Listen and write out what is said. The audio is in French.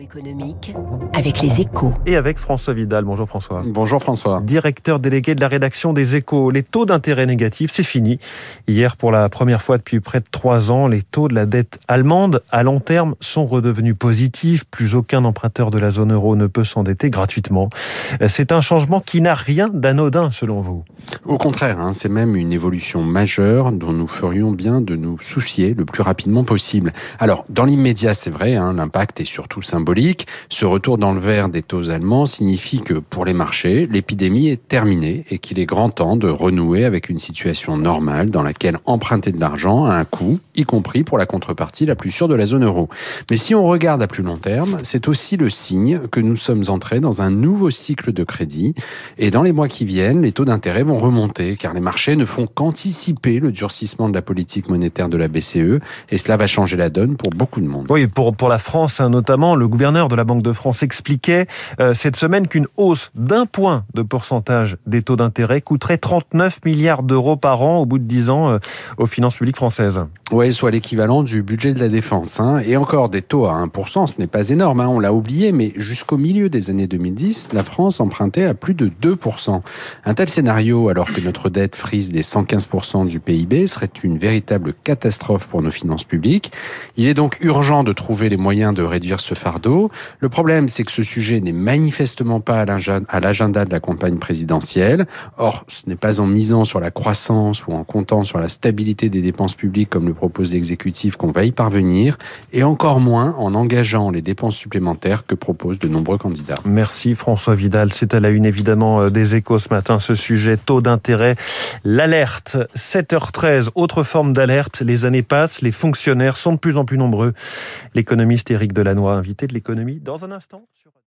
Économique avec les échos. Et avec François Vidal. Bonjour François. Bonjour François. Directeur délégué de la rédaction des échos. Les taux d'intérêt négatifs, c'est fini. Hier, pour la première fois depuis près de trois ans, les taux de la dette allemande à long terme sont redevenus positifs. Plus aucun emprunteur de la zone euro ne peut s'endetter gratuitement. C'est un changement qui n'a rien d'anodin selon vous. Au contraire, hein, c'est même une évolution majeure dont nous ferions bien de nous soucier le plus rapidement possible. Alors, dans l'immédiat, c'est vrai, hein, l'impact est surtout symbolique. Ce retour dans le vert des taux allemands signifie que pour les marchés, l'épidémie est terminée et qu'il est grand temps de renouer avec une situation normale dans laquelle emprunter de l'argent a un coût, y compris pour la contrepartie la plus sûre de la zone euro. Mais si on regarde à plus long terme, c'est aussi le signe que nous sommes entrés dans un nouveau cycle de crédit et dans les mois qui viennent, les taux d'intérêt vont remonter car les marchés ne font qu'anticiper le durcissement de la politique monétaire de la BCE et cela va changer la donne pour beaucoup de monde. Oui, pour, pour la France hein, notamment, le gouverneur de la Banque de France expliquait euh, cette semaine qu'une hausse d'un point de pourcentage des taux d'intérêt coûterait 39 milliards d'euros par an au bout de 10 ans euh, aux finances publiques françaises. Oui, soit l'équivalent du budget de la défense. Hein. Et encore des taux à 1%, ce n'est pas énorme, hein, on l'a oublié, mais jusqu'au milieu des années 2010, la France empruntait à plus de 2%. Un tel scénario, alors que notre dette frise des 115% du PIB, serait une véritable catastrophe pour nos finances publiques. Il est donc urgent de trouver les moyens de réduire ce fardeau. Le problème, c'est que ce sujet n'est manifestement pas à l'agenda de la campagne présidentielle. Or, ce n'est pas en misant sur la croissance ou en comptant sur la stabilité des dépenses publiques comme le propose l'exécutif qu'on va y parvenir, et encore moins en engageant les dépenses supplémentaires que proposent de nombreux candidats. Merci François Vidal. C'est à la une évidemment euh, des échos ce matin ce sujet taux d'intérêt. L'alerte 7h13, autre forme d'alerte. Les années passent, les fonctionnaires sont de plus en plus nombreux. L'économiste Éric Delannoy, invité de l'économie dans un instant.